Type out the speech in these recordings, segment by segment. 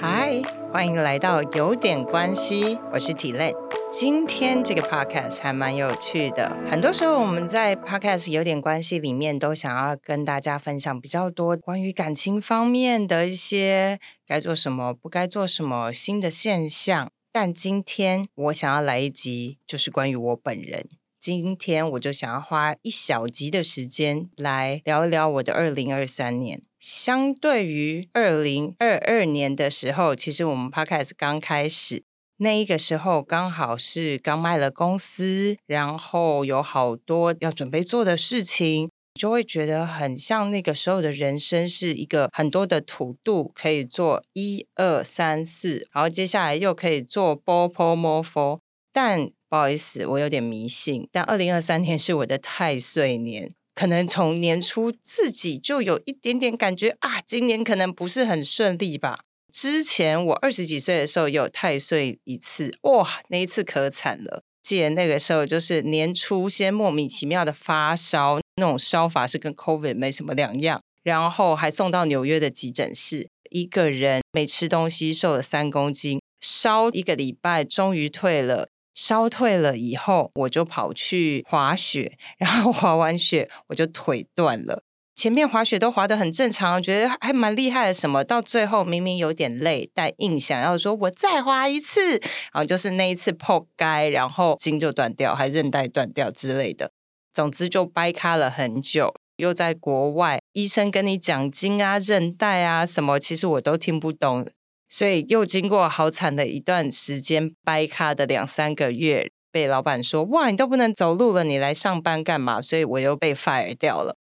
嗨，欢迎来到有点关系，我是体类。今天这个 podcast 还蛮有趣的。很多时候我们在 podcast 有点关系里面，都想要跟大家分享比较多关于感情方面的一些该做什么、不该做什么新的现象。但今天我想要来一集，就是关于我本人。今天我就想要花一小集的时间来聊一聊我的二零二三年。相对于二零二二年的时候，其实我们 podcast 刚开始那一个时候，刚好是刚卖了公司，然后有好多要准备做的事情，就会觉得很像那个时候的人生是一个很多的土度可以做一二三四，然后接下来又可以做 bo po mo fo，但不好意思，我有点迷信。但二零二三年是我的太岁年，可能从年初自己就有一点点感觉啊，今年可能不是很顺利吧。之前我二十几岁的时候有太岁一次，哇，那一次可惨了。记得那个时候就是年初先莫名其妙的发烧，那种烧法是跟 COVID 没什么两样，然后还送到纽约的急诊室，一个人没吃东西，瘦了三公斤，烧一个礼拜，终于退了。烧退了以后，我就跑去滑雪，然后滑完雪我就腿断了。前面滑雪都滑得很正常，觉得还蛮厉害的。什么到最后明明有点累，但硬想要说我再滑一次，然后就是那一次破该，然后筋就断掉，还韧带断掉之类的。总之就掰开了很久，又在国外，医生跟你讲筋啊、韧带啊什么，其实我都听不懂。所以又经过好惨的一段时间掰卡的两三个月，被老板说：“哇，你都不能走路了，你来上班干嘛？”所以我又被 fire 掉了。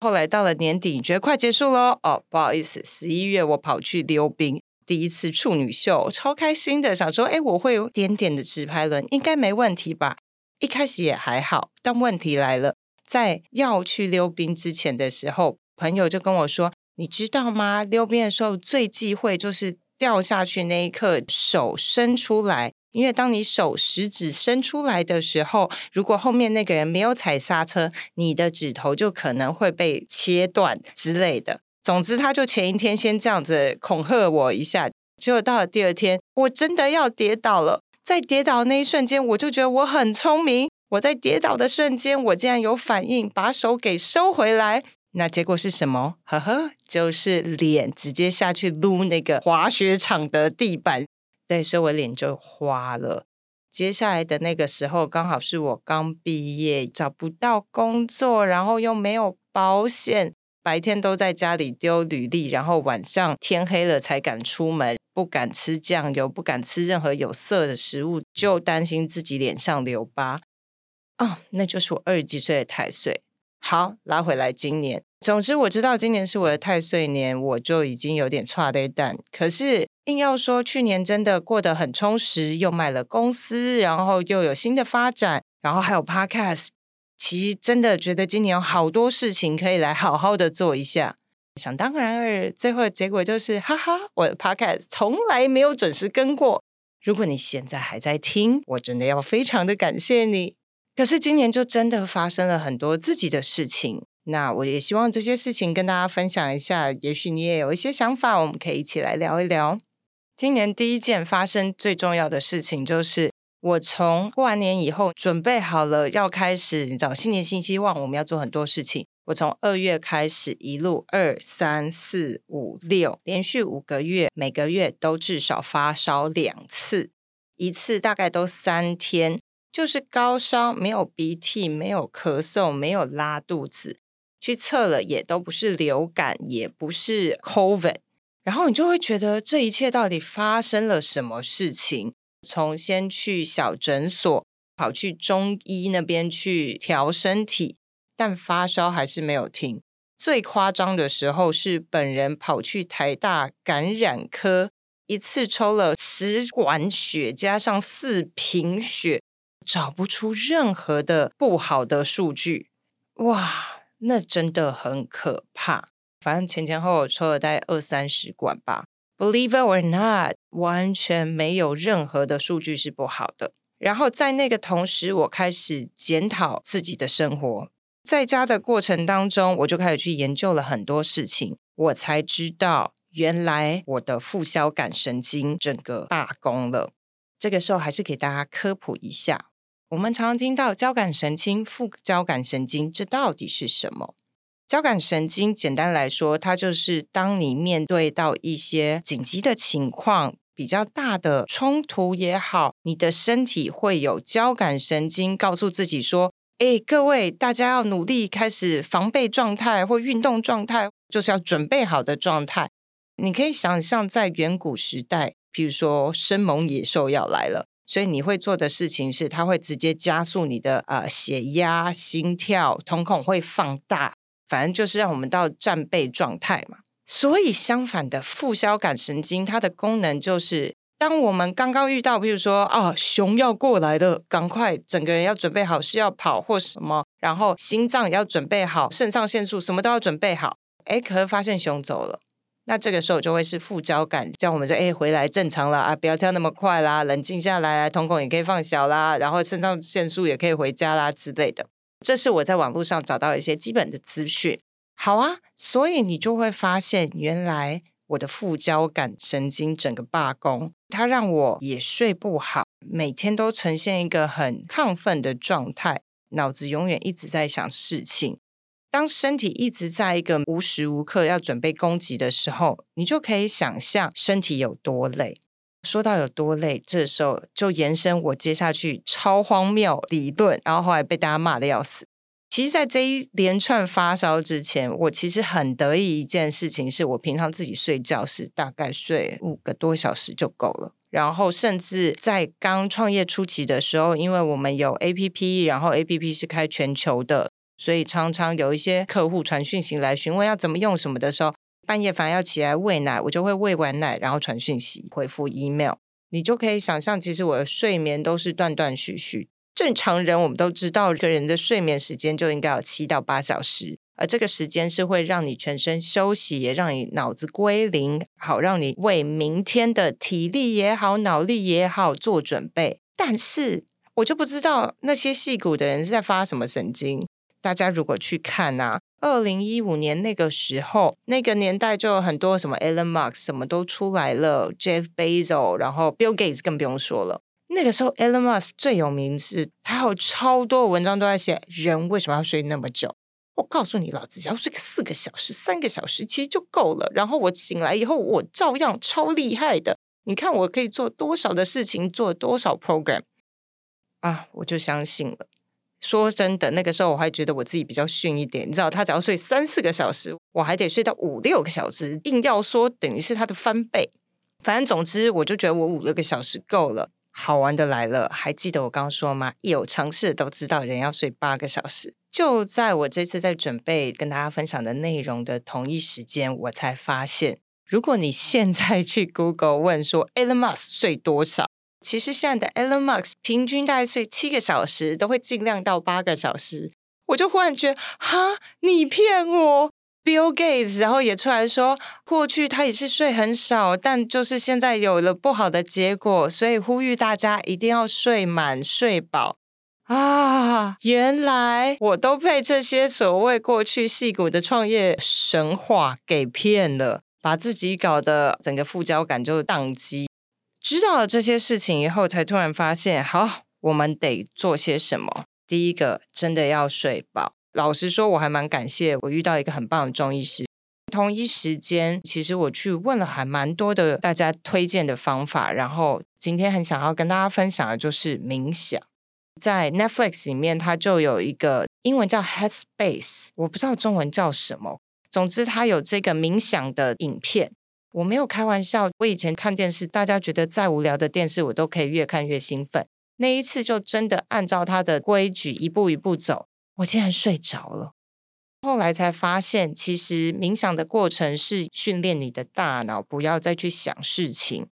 后来到了年底，觉得快结束喽。哦，不好意思，十一月我跑去溜冰，第一次处女秀，超开心的，想说：“哎，我会有点点的直拍轮，应该没问题吧？”一开始也还好，但问题来了，在要去溜冰之前的时候，朋友就跟我说：“你知道吗？溜冰的时候最忌讳就是。”掉下去那一刻，手伸出来，因为当你手食指伸出来的时候，如果后面那个人没有踩刹车，你的指头就可能会被切断之类的。总之，他就前一天先这样子恐吓我一下，结果到了第二天，我真的要跌倒了。在跌倒那一瞬间，我就觉得我很聪明。我在跌倒的瞬间，我竟然有反应，把手给收回来。那结果是什么？呵呵，就是脸直接下去撸那个滑雪场的地板，对，所以我脸就花了。接下来的那个时候，刚好是我刚毕业，找不到工作，然后又没有保险，白天都在家里丢履历，然后晚上天黑了才敢出门，不敢吃酱油，不敢吃任何有色的食物，就担心自己脸上留疤。啊，那就是我二十几岁的太岁。好，拉回来今年。总之，我知道今年是我的太岁年，我就已经有点差的蛋。可是硬要说去年真的过得很充实，又卖了公司，然后又有新的发展，然后还有 podcast，其实真的觉得今年有好多事情可以来好好的做一下。想当然而最后的结果就是，哈哈，我的 podcast 从来没有准时更过。如果你现在还在听，我真的要非常的感谢你。可是今年就真的发生了很多自己的事情，那我也希望这些事情跟大家分享一下，也许你也有一些想法，我们可以一起来聊一聊。今年第一件发生最重要的事情，就是我从过完年以后准备好了要开始，你知道新年新希望，我们要做很多事情。我从二月开始，一路二三四五六，连续五个月，每个月都至少发烧两次，一次大概都三天。就是高烧，没有鼻涕，没有咳嗽，没有拉肚子，去测了也都不是流感，也不是 COVID，然后你就会觉得这一切到底发生了什么事情？从先去小诊所，跑去中医那边去调身体，但发烧还是没有停。最夸张的时候是本人跑去台大感染科，一次抽了十管血，加上四瓶血。找不出任何的不好的数据，哇，那真的很可怕。反正前前后后抽了大概二三十管吧，Believe it or not，完全没有任何的数据是不好的。然后在那个同时，我开始检讨自己的生活，在家的过程当中，我就开始去研究了很多事情，我才知道原来我的副交感神经整个罢工了。这个时候还是给大家科普一下，我们常听到交感神经、副交感神经，这到底是什么？交感神经简单来说，它就是当你面对到一些紧急的情况、比较大的冲突也好，你的身体会有交感神经告诉自己说：“哎，各位大家要努力开始防备状态或运动状态，就是要准备好的状态。”你可以想象，在远古时代，比如说生猛野兽要来了，所以你会做的事情是，它会直接加速你的呃血压、心跳、瞳孔会放大。反正就是让我们到战备状态嘛。所以相反的，副交感神经它的功能就是，当我们刚刚遇到，比如说啊，熊要过来了，赶快整个人要准备好是要跑或什么，然后心脏也要准备好，肾上腺素什么都要准备好。哎，可是发现熊走了，那这个时候就会是副交感，叫我们说，哎，回来正常了啊，不要跳那么快啦，冷静下来，瞳孔也可以放小啦，然后肾上腺素也可以回家啦之类的。这是我在网络上找到一些基本的资讯。好啊，所以你就会发现，原来我的副交感神经整个罢工，它让我也睡不好，每天都呈现一个很亢奋的状态，脑子永远一直在想事情。当身体一直在一个无时无刻要准备攻击的时候，你就可以想象身体有多累。说到有多累，这时候就延伸我接下去超荒谬理论，然后后来被大家骂的要死。其实，在这一连串发烧之前，我其实很得意一件事情，是我平常自己睡觉是大概睡五个多小时就够了。然后，甚至在刚创业初期的时候，因为我们有 A P P，然后 A P P 是开全球的，所以常常有一些客户传讯息来询问要怎么用什么的时候。半夜反而要起来喂奶，我就会喂完奶，然后传讯息、回复 email。你就可以想象，其实我的睡眠都是断断续续。正常人我们都知道，一个人的睡眠时间就应该有七到八小时，而这个时间是会让你全身休息，也让你脑子归零，好让你为明天的体力也好、脑力也好做准备。但是我就不知道那些戏骨的人是在发什么神经。大家如果去看啊。二零一五年那个时候，那个年代就有很多什么 Elon Musk 什么都出来了，Jeff Bezos，然后 Bill Gates 更不用说了。那个时候 Elon Musk 最有名是，他有超多文章都在写人为什么要睡那么久。我告诉你，老子只要睡个四个小时、三个小时其实就够了。然后我醒来以后，我照样超厉害的。你看我可以做多少的事情，做多少 program 啊，我就相信了。说真的，那个时候我还觉得我自己比较逊一点。你知道，他只要睡三四个小时，我还得睡到五六个小时，硬要说等于是他的翻倍。反正总之，我就觉得我五六个小时够了。好玩的来了，还记得我刚刚说吗？有尝试都知道，人要睡八个小时。就在我这次在准备跟大家分享的内容的同一时间，我才发现，如果你现在去 Google 问说 Elon Musk 睡多少？其实现在的 Elon Musk 平均大概睡七个小时，都会尽量到八个小时。我就忽然觉得，哈，你骗我！Bill Gates 然后也出来说，过去他也是睡很少，但就是现在有了不好的结果，所以呼吁大家一定要睡满、睡饱啊！原来我都被这些所谓过去戏骨的创业神话给骗了，把自己搞得整个副交感就宕机。知道了这些事情以后，才突然发现，好，我们得做些什么。第一个，真的要睡饱。老实说，我还蛮感谢我遇到一个很棒的中医师。同一时间，其实我去问了还蛮多的大家推荐的方法。然后今天很想要跟大家分享的就是冥想。在 Netflix 里面，它就有一个英文叫 Headspace，我不知道中文叫什么。总之，它有这个冥想的影片。我没有开玩笑，我以前看电视，大家觉得再无聊的电视，我都可以越看越兴奋。那一次就真的按照他的规矩一步一步走，我竟然睡着了。后来才发现，其实冥想的过程是训练你的大脑，不要再去想事情。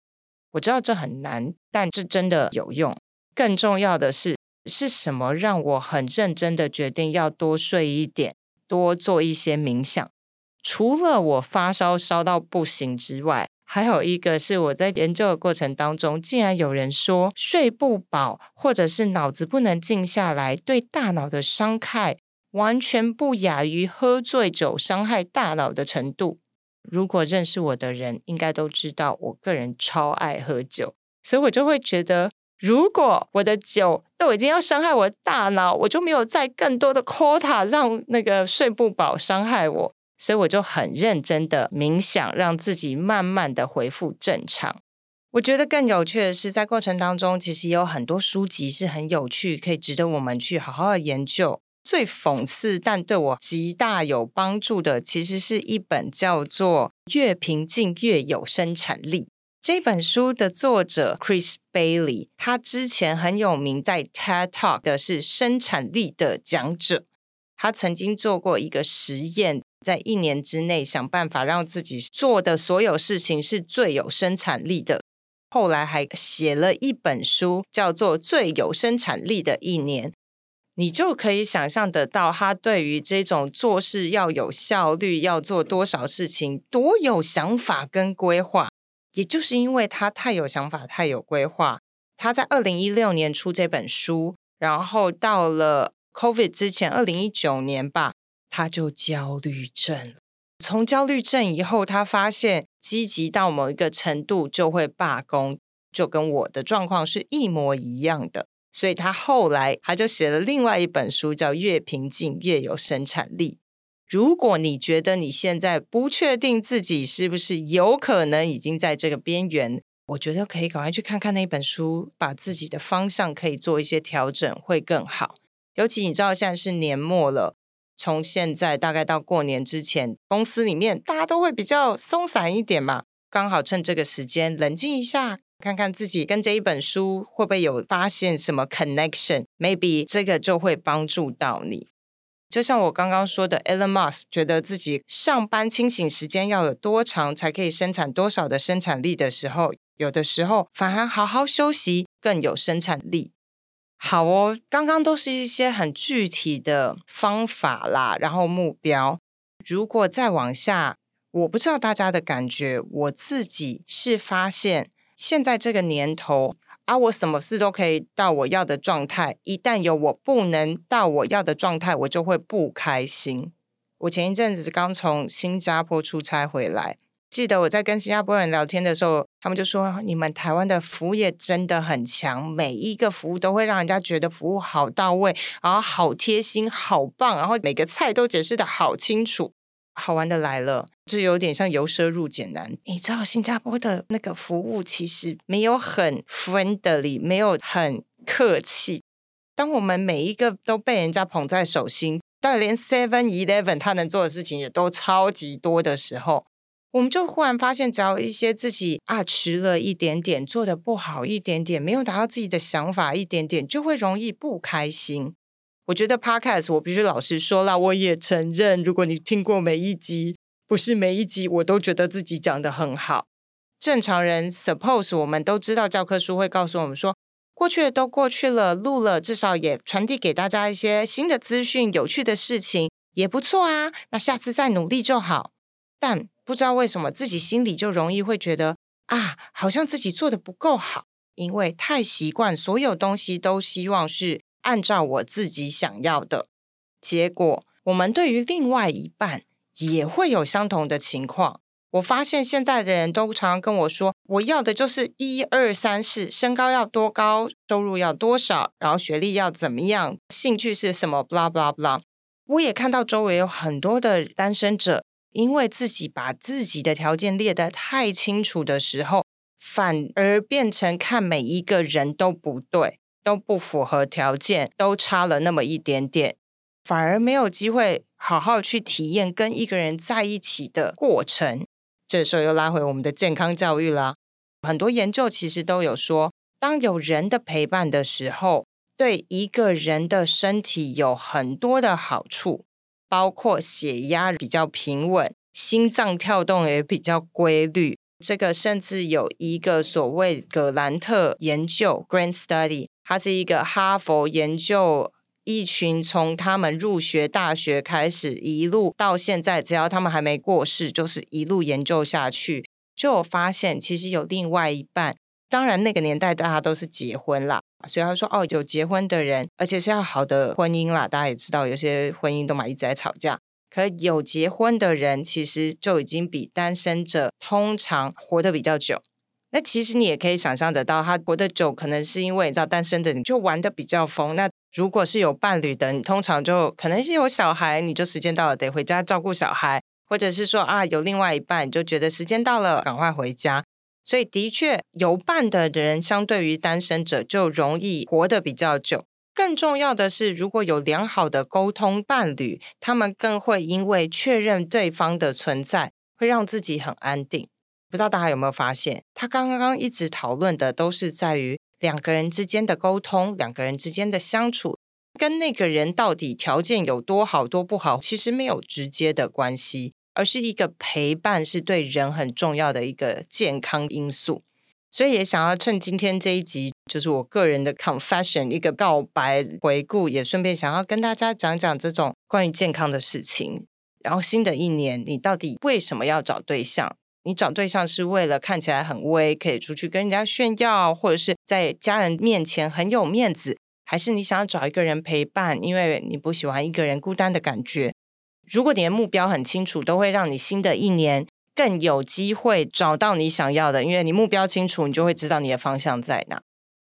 我知道这很难，但这真的有用。更重要的是，是什么让我很认真的决定要多睡一点，多做一些冥想？除了我发烧烧到不行之外，还有一个是我在研究的过程当中，竟然有人说睡不饱，或者是脑子不能静下来，对大脑的伤害完全不亚于喝醉酒伤害大脑的程度。如果认识我的人，应该都知道我个人超爱喝酒，所以我就会觉得，如果我的酒都已经要伤害我的大脑，我就没有再更多的 quota 让那个睡不饱伤害我，所以我就很认真的冥想，让自己慢慢的恢复正常。我觉得更有趣的是，在过程当中，其实也有很多书籍是很有趣，可以值得我们去好好的研究。最讽刺但对我极大有帮助的，其实是一本叫做《越平静越有生产力》这本书的作者 Chris Bailey。他之前很有名，在 TED Talk 的是生产力的讲者。他曾经做过一个实验。在一年之内想办法让自己做的所有事情是最有生产力的。后来还写了一本书，叫做《最有生产力的一年》。你就可以想象得到，他对于这种做事要有效率，要做多少事情，多有想法跟规划。也就是因为他太有想法、太有规划，他在二零一六年出这本书，然后到了 COVID 之前，二零一九年吧。他就焦虑症，从焦虑症以后，他发现积极到某一个程度就会罢工，就跟我的状况是一模一样的。所以他后来他就写了另外一本书，叫《越平静越有生产力》。如果你觉得你现在不确定自己是不是有可能已经在这个边缘，我觉得可以赶快去看看那本书，把自己的方向可以做一些调整，会更好。尤其你知道现在是年末了。从现在大概到过年之前，公司里面大家都会比较松散一点嘛，刚好趁这个时间冷静一下，看看自己跟这一本书会不会有发现什么 connection，maybe 这个就会帮助到你。就像我刚刚说的，Elon Musk 觉得自己上班清醒时间要有多长才可以生产多少的生产力的时候，有的时候反而好好休息更有生产力。好哦，刚刚都是一些很具体的方法啦，然后目标。如果再往下，我不知道大家的感觉，我自己是发现，现在这个年头啊，我什么事都可以到我要的状态，一旦有我不能到我要的状态，我就会不开心。我前一阵子刚从新加坡出差回来。记得我在跟新加坡人聊天的时候，他们就说：“你们台湾的服务业真的很强，每一个服务都会让人家觉得服务好到位，然后好贴心、好棒，然后每个菜都解释的好清楚。”好玩的来了，这有点像由奢入俭难。你知道新加坡的那个服务其实没有很 friendly，没有很客气。当我们每一个都被人家捧在手心，但连 Seven Eleven 他能做的事情也都超级多的时候。我们就忽然发现，只要一些自己啊迟了一点点，做的不好一点点，没有达到自己的想法一点点，就会容易不开心。我觉得 Podcast 我必须老实说了，我也承认，如果你听过每一集，不是每一集我都觉得自己讲的很好。正常人 Suppose 我们都知道，教科书会告诉我们说，过去的都过去了，录了至少也传递给大家一些新的资讯，有趣的事情也不错啊。那下次再努力就好，但。不知道为什么自己心里就容易会觉得啊，好像自己做的不够好，因为太习惯所有东西都希望是按照我自己想要的。结果，我们对于另外一半也会有相同的情况。我发现现在的人都常常跟我说，我要的就是一二三四，身高要多高，收入要多少，然后学历要怎么样，兴趣是什么，blah blah blah。我也看到周围有很多的单身者。因为自己把自己的条件列得太清楚的时候，反而变成看每一个人都不对，都不符合条件，都差了那么一点点，反而没有机会好好去体验跟一个人在一起的过程。这时候又拉回我们的健康教育啦。很多研究其实都有说，当有人的陪伴的时候，对一个人的身体有很多的好处。包括血压比较平稳，心脏跳动也比较规律。这个甚至有一个所谓格兰特研究 （Grant Study），它是一个哈佛研究，一群从他们入学大学开始，一路到现在，只要他们还没过世，就是一路研究下去，就有发现其实有另外一半。当然，那个年代大家都是结婚啦，所以他说哦，有结婚的人，而且是要好的婚姻啦。大家也知道，有些婚姻都嘛一直在吵架。可有结婚的人其实就已经比单身者通常活得比较久。那其实你也可以想象得到，他活得久，可能是因为你知道单身的你就玩的比较疯。那如果是有伴侣的，你通常就可能是有小孩，你就时间到了得回家照顾小孩，或者是说啊有另外一半，你就觉得时间到了赶快回家。所以的确有伴的人，相对于单身者就容易活得比较久。更重要的是，如果有良好的沟通伴侣，他们更会因为确认对方的存在，会让自己很安定。不知道大家有没有发现，他刚刚一直讨论的都是在于两个人之间的沟通，两个人之间的相处，跟那个人到底条件有多好多不好，其实没有直接的关系，而是一个陪伴是对人很重要的一个健康因素。所以也想要趁今天这一集，就是我个人的 confession 一个告白回顾，也顺便想要跟大家讲讲这种关于健康的事情。然后新的一年，你到底为什么要找对象？你找对象是为了看起来很威，可以出去跟人家炫耀，或者是在家人面前很有面子，还是你想要找一个人陪伴，因为你不喜欢一个人孤单的感觉？如果你的目标很清楚，都会让你新的一年更有机会找到你想要的，因为你目标清楚，你就会知道你的方向在哪。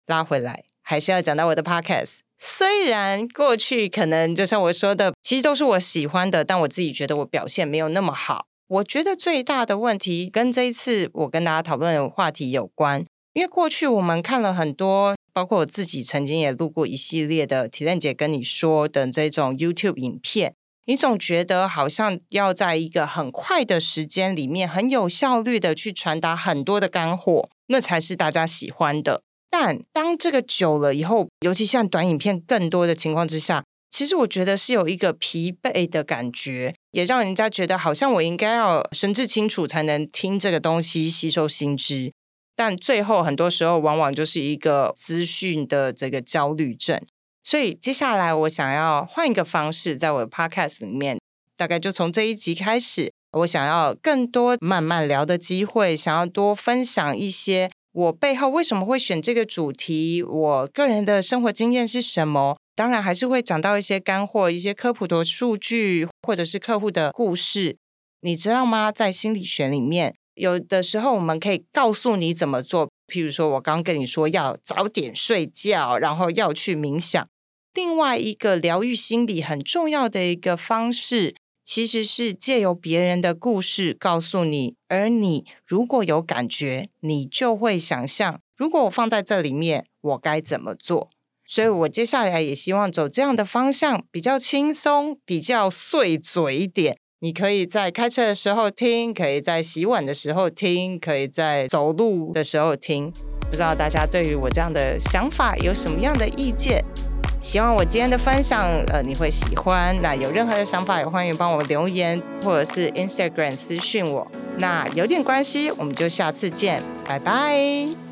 拉回来，还是要讲到我的 podcast。虽然过去可能就像我说的，其实都是我喜欢的，但我自己觉得我表现没有那么好。我觉得最大的问题跟这一次我跟大家讨论的话题有关，因为过去我们看了很多，包括我自己曾经也录过一系列的体验姐跟你说的这种 YouTube 影片，你总觉得好像要在一个很快的时间里面，很有效率的去传达很多的干货，那才是大家喜欢的。但当这个久了以后，尤其像短影片更多的情况之下。其实我觉得是有一个疲惫的感觉，也让人家觉得好像我应该要神志清楚才能听这个东西吸收新知，但最后很多时候往往就是一个资讯的这个焦虑症。所以接下来我想要换一个方式，在我的 podcast 里面，大概就从这一集开始，我想要更多慢慢聊的机会，想要多分享一些我背后为什么会选这个主题，我个人的生活经验是什么。当然还是会讲到一些干货、一些科普的数据，或者是客户的故事。你知道吗？在心理学里面，有的时候我们可以告诉你怎么做。譬如说，我刚跟你说要早点睡觉，然后要去冥想。另外一个疗愈心理很重要的一个方式，其实是借由别人的故事告诉你。而你如果有感觉，你就会想象：如果我放在这里面，我该怎么做？所以我接下来也希望走这样的方向，比较轻松，比较碎嘴一点。你可以在开车的时候听，可以在洗碗的时候听，可以在走路的时候听。不知道大家对于我这样的想法有什么样的意见？希望我今天的分享，呃，你会喜欢。那有任何的想法，也欢迎帮我留言，或者是 Instagram 私讯我。那有点关系，我们就下次见，拜拜。